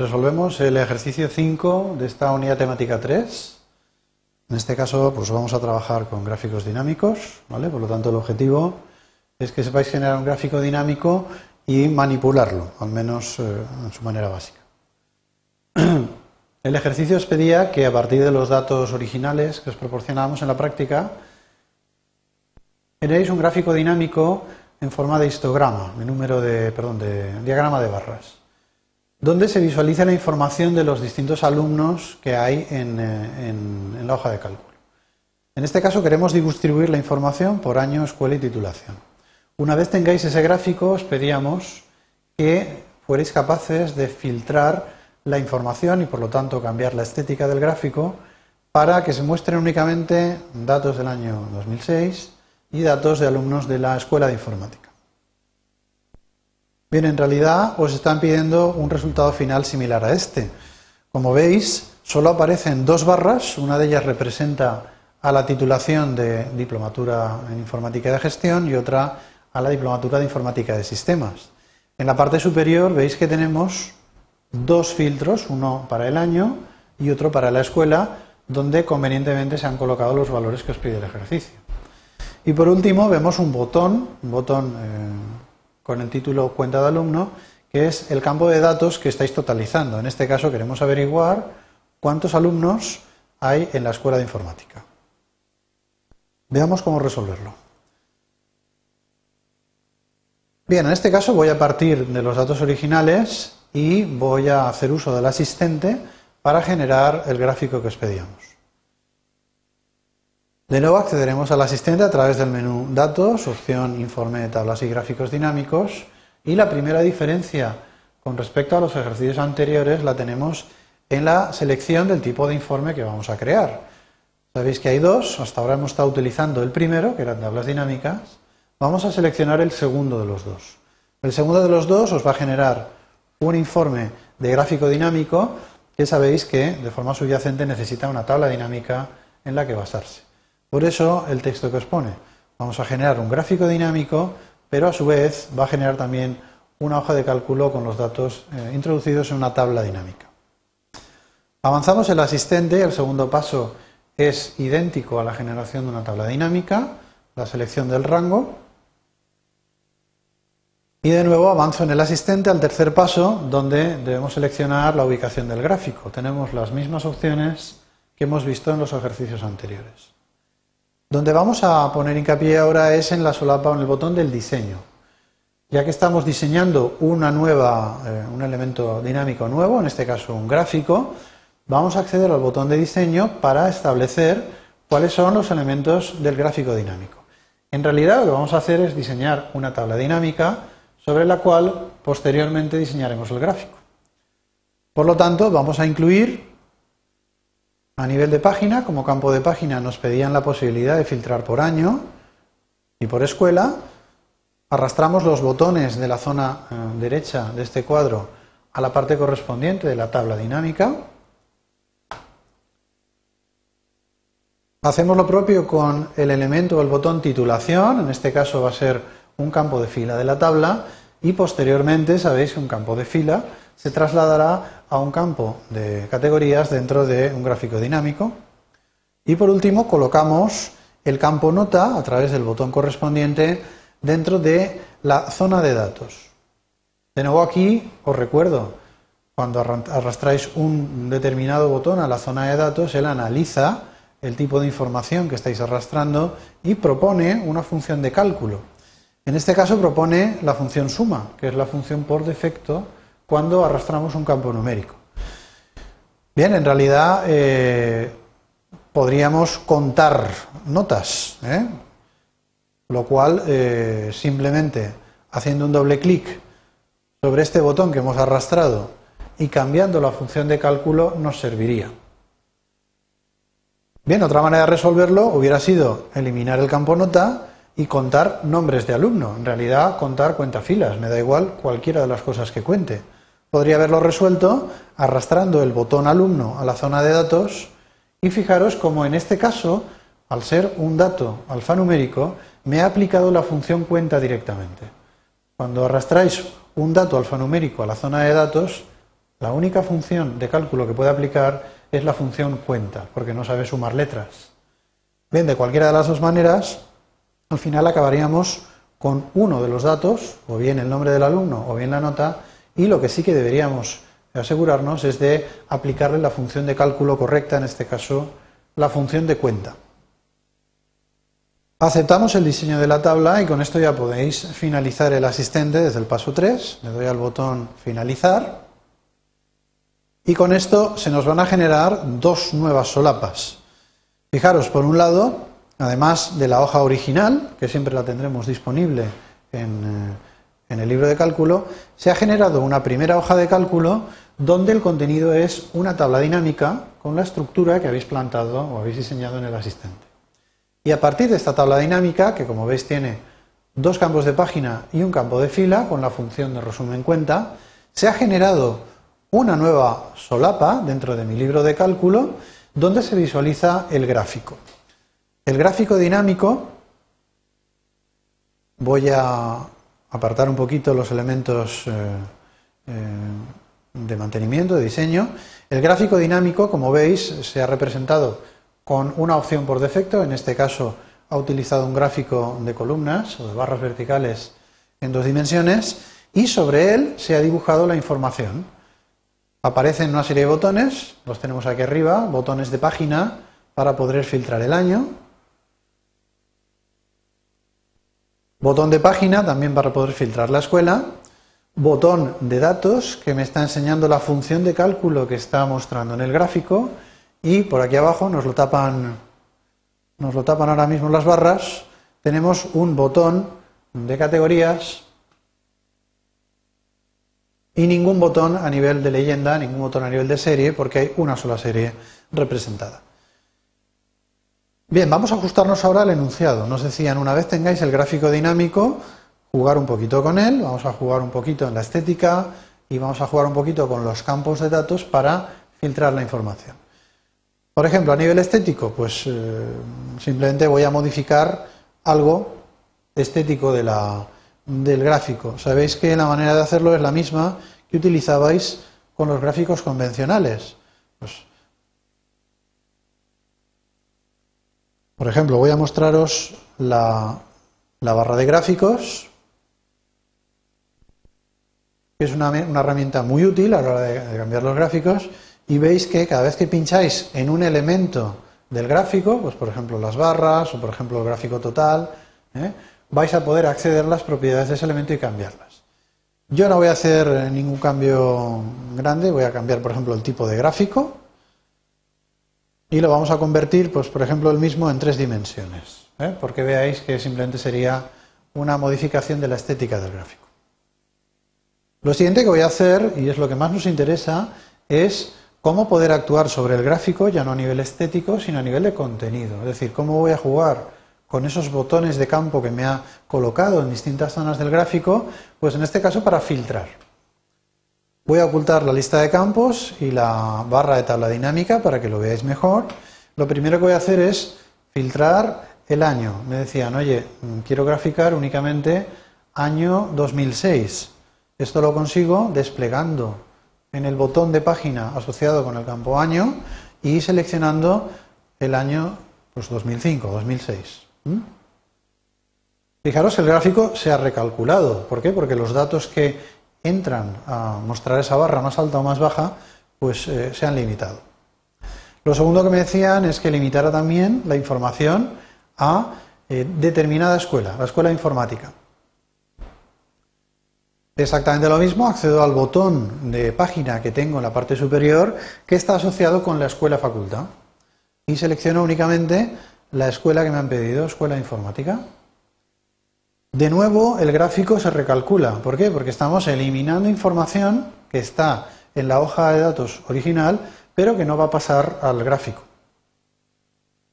resolvemos el ejercicio 5 de esta unidad temática 3. En este caso, pues vamos a trabajar con gráficos dinámicos, ¿vale? Por lo tanto, el objetivo es que sepáis generar un gráfico dinámico y manipularlo, al menos eh, en su manera básica. El ejercicio os pedía que a partir de los datos originales que os proporcionábamos en la práctica, generéis un gráfico dinámico en forma de histograma, de número de, perdón, de diagrama de barras donde se visualiza la información de los distintos alumnos que hay eh, en, la hoja de cálculo. En este caso queremos distribuir la información por año, escuela y titulación. Una vez tengáis ese gráfico, os pedíamos que fuerais capaces de filtrar la información y por lo tanto cambiar la estética del gráfico para que se muestren únicamente datos del año 2006 y datos de alumnos de la escuela de informática. Bien, en realidad os están pidiendo un resultado final similar a este. Como veis, solo aparecen dos barras, una de ellas representa a la titulación de Diplomatura en Informática de Gestión y otra a la Diplomatura de Informática de Sistemas. En la parte superior veis que tenemos dos filtros, uno para el año y otro para la escuela, donde convenientemente se han colocado los valores que os pide el ejercicio. Y por último vemos un botón, un botón eh, con el título cuenta de alumno, que es el campo de datos que estáis totalizando. En este caso queremos averiguar cuántos alumnos hay en la escuela de informática. Veamos cómo resolverlo. Bien, en este caso voy a partir de los datos originales y voy a hacer uso del asistente para generar el gráfico que os pedíamos. De nuevo accederemos al asistente a través del menú Datos, opción Informe de tablas y gráficos dinámicos y la primera diferencia con respecto a los ejercicios anteriores la tenemos en la selección del tipo de informe que vamos a crear. Sabéis que hay dos, hasta ahora hemos estado utilizando el primero, que eran tablas dinámicas, vamos a seleccionar el segundo de los dos. El segundo de los dos os va a generar un informe de gráfico dinámico que sabéis que de forma subyacente necesita una tabla dinámica en la que basarse. Por eso el texto que os pone. Vamos a generar un gráfico dinámico, pero a su vez va a generar también una hoja de cálculo con los datos eh, introducidos en una tabla dinámica. Avanzamos el asistente, el segundo paso es idéntico a la generación de una tabla dinámica, la selección del rango. Y de nuevo avanzo en el asistente al tercer paso, donde debemos seleccionar la ubicación del gráfico. Tenemos las mismas opciones que hemos visto en los ejercicios anteriores. Donde vamos a poner hincapié ahora es en la solapa o en el botón del diseño. Ya que estamos diseñando una nueva, eh, un elemento dinámico nuevo, en este caso un gráfico, vamos a acceder al botón de diseño para establecer cuáles son los elementos del gráfico dinámico. En realidad lo que vamos a hacer es diseñar una tabla dinámica sobre la cual posteriormente diseñaremos el gráfico. Por lo tanto, vamos a incluir a nivel de página, como campo de página, nos pedían la posibilidad de filtrar por año y por escuela. Arrastramos los botones de la zona eh, derecha de este cuadro a la parte correspondiente de la tabla dinámica. Hacemos lo propio con el elemento o el botón titulación, en este caso va a ser un campo de fila de la tabla y posteriormente sabéis un campo de fila se trasladará a un campo de categorías dentro de un gráfico dinámico. Y por último, colocamos el campo nota a través del botón correspondiente dentro de la zona de datos. De nuevo aquí os recuerdo, cuando arrastráis un determinado botón a la zona de datos, él analiza el tipo de información que estáis arrastrando y propone una función de cálculo. En este caso propone la función suma, que es la función por defecto cuando arrastramos un campo numérico. Bien, en realidad eh, podríamos contar notas, ¿eh? lo cual eh, simplemente haciendo un doble clic sobre este botón que hemos arrastrado y cambiando la función de cálculo nos serviría. Bien, otra manera de resolverlo hubiera sido eliminar el campo nota y contar nombres de alumno. En realidad, contar cuentafilas, me da igual cualquiera de las cosas que cuente podría haberlo resuelto arrastrando el botón alumno a la zona de datos y fijaros como en este caso, al ser un dato alfanumérico, me ha aplicado la función cuenta directamente. Cuando arrastráis un dato alfanumérico a la zona de datos, La única función de cálculo que puede aplicar es la función cuenta, porque no sabe sumar letras. Bien, de cualquiera de las dos maneras, al final acabaríamos con uno de los datos, o bien el nombre del alumno o bien la nota, y lo que sí que deberíamos asegurarnos es de aplicarle la función de cálculo correcta, en este caso la función de cuenta. Aceptamos el diseño de la tabla y con esto ya podéis finalizar el asistente desde el paso 3. Le doy al botón finalizar. Y con esto se nos van a generar dos nuevas solapas. Fijaros, por un lado, además de la hoja original, que siempre la tendremos disponible en, eh, en el libro de cálculo, se ha generado una primera hoja de cálculo donde el contenido es una tabla dinámica con la estructura que habéis plantado o habéis diseñado en el asistente. Y a partir de esta tabla dinámica, que como veis tiene dos campos de página y un campo de fila con la función de resumen cuenta, se ha generado una nueva solapa dentro de mi libro de cálculo donde se visualiza el gráfico. El gráfico dinámico, voy a apartar un poquito los elementos eh, eh, de mantenimiento, de diseño. El gráfico dinámico, como veis, se ha representado con una opción por defecto, en este caso ha utilizado un gráfico de columnas o de barras verticales en dos dimensiones y sobre él se ha dibujado la información. Aparecen una serie de botones, los tenemos aquí arriba, botones de página para poder filtrar el año. Botón de página también para poder filtrar la escuela. Botón de datos que me está enseñando la función de cálculo que está mostrando en el gráfico y por aquí abajo nos lo tapan, nos lo tapan ahora mismo las barras, tenemos un botón de categorías y ningún botón a nivel de leyenda, ningún botón a nivel de serie, porque hay una sola serie representada. Bien, vamos a ajustarnos ahora al enunciado. Nos decían, una vez tengáis el gráfico dinámico, jugar un poquito con él, vamos a jugar un poquito en la estética y vamos a jugar un poquito con los campos de datos para filtrar la información. Por ejemplo, a nivel estético, pues eh, simplemente voy a modificar algo estético del gráfico. Sabéis que la manera de hacerlo es la misma que utilizabais con los gráficos convencionales. Pues, por ejemplo, voy a mostraros la, barra de gráficos, que es una, herramienta muy útil a la hora de cambiar los gráficos y veis que cada vez que pincháis en un elemento del gráfico, pues por ejemplo las barras o por ejemplo el gráfico total, ¿eh? vais a poder acceder a las propiedades de ese elemento y cambiarlas. Yo no voy a hacer ningún cambio grande, voy a cambiar por ejemplo el tipo de gráfico y lo vamos a convertir, pues por ejemplo el mismo en tres dimensiones, ¿eh? porque veáis que simplemente sería una modificación de la estética del gráfico. Lo siguiente que voy a hacer, y es lo que más nos interesa, es cómo poder actuar sobre el gráfico ya no a nivel estético, sino a nivel de contenido. Es decir, cómo voy a jugar con esos botones de campo que me ha colocado en distintas zonas del gráfico, pues en este caso para filtrar. Voy a ocultar la lista de campos y la barra de tabla dinámica para que lo veáis mejor. Lo primero que voy a hacer es filtrar el año. Me decían, oye, quiero graficar únicamente año 2006. Esto lo consigo desplegando en el botón de página asociado con el campo año y seleccionando el año pues 2005, 2006. Fijaros, el gráfico se ha recalculado. ¿Por qué? Porque los datos que entran a mostrar esa barra más alta o más baja, pues eh, se han limitado. Lo segundo que me decían es que limitara también la información a eh, determinada escuela, la escuela informática. Exactamente lo mismo, accedo al botón de página que tengo en la parte superior que está asociado con la escuela facultad y selecciono únicamente la escuela que me han pedido, escuela informática. De nuevo el gráfico se recalcula. ¿Por qué? Porque estamos eliminando información que está en la hoja de datos original, pero que no va a pasar al gráfico.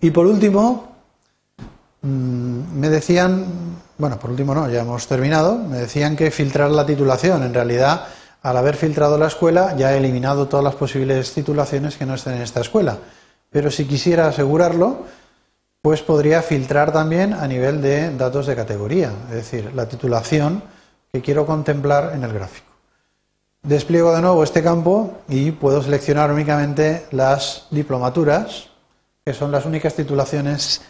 Y por último, mm, me decían bueno, por último no, ya hemos terminado. Me decían que filtrar la titulación. En realidad, al haber filtrado la escuela, ya he eliminado todas las posibles titulaciones que no estén en esta escuela. Pero si quisiera asegurarlo, pues podría filtrar también a nivel de datos de categoría, es decir, la titulación que quiero contemplar en el gráfico. Despliego de nuevo este campo y puedo seleccionar únicamente las diplomaturas, que son las únicas titulaciones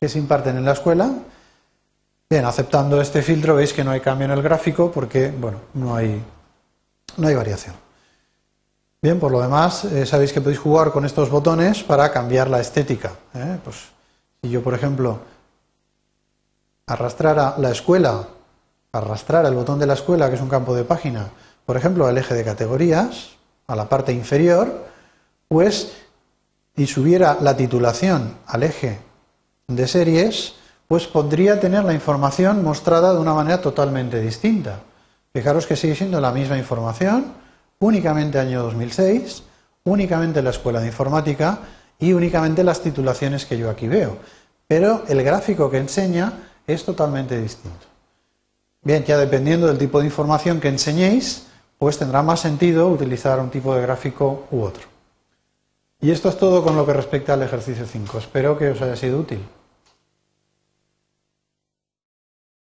que se imparten en la escuela. Bien, aceptando este filtro veis que no hay cambio en el gráfico porque, bueno, no hay, no hay variación. Bien, por lo demás, eh, sabéis que podéis jugar con estos botones para cambiar la estética. ¿eh? Pues, si yo, por ejemplo, arrastrara la escuela, arrastrara el botón de la escuela, que es un campo de página, por ejemplo, al eje de categorías, a la parte inferior, pues, y subiera la titulación al eje de series, pues podría tener la información mostrada de una manera totalmente distinta. Fijaros que sigue siendo la misma información, únicamente año 2006, únicamente la escuela de informática y únicamente las titulaciones que yo aquí veo. Pero el gráfico que enseña es totalmente distinto. Bien, ya dependiendo del tipo de información que enseñéis, pues tendrá más sentido utilizar un tipo de gráfico u otro. Y esto es todo con lo que respecta al ejercicio 5. Espero que os haya sido útil.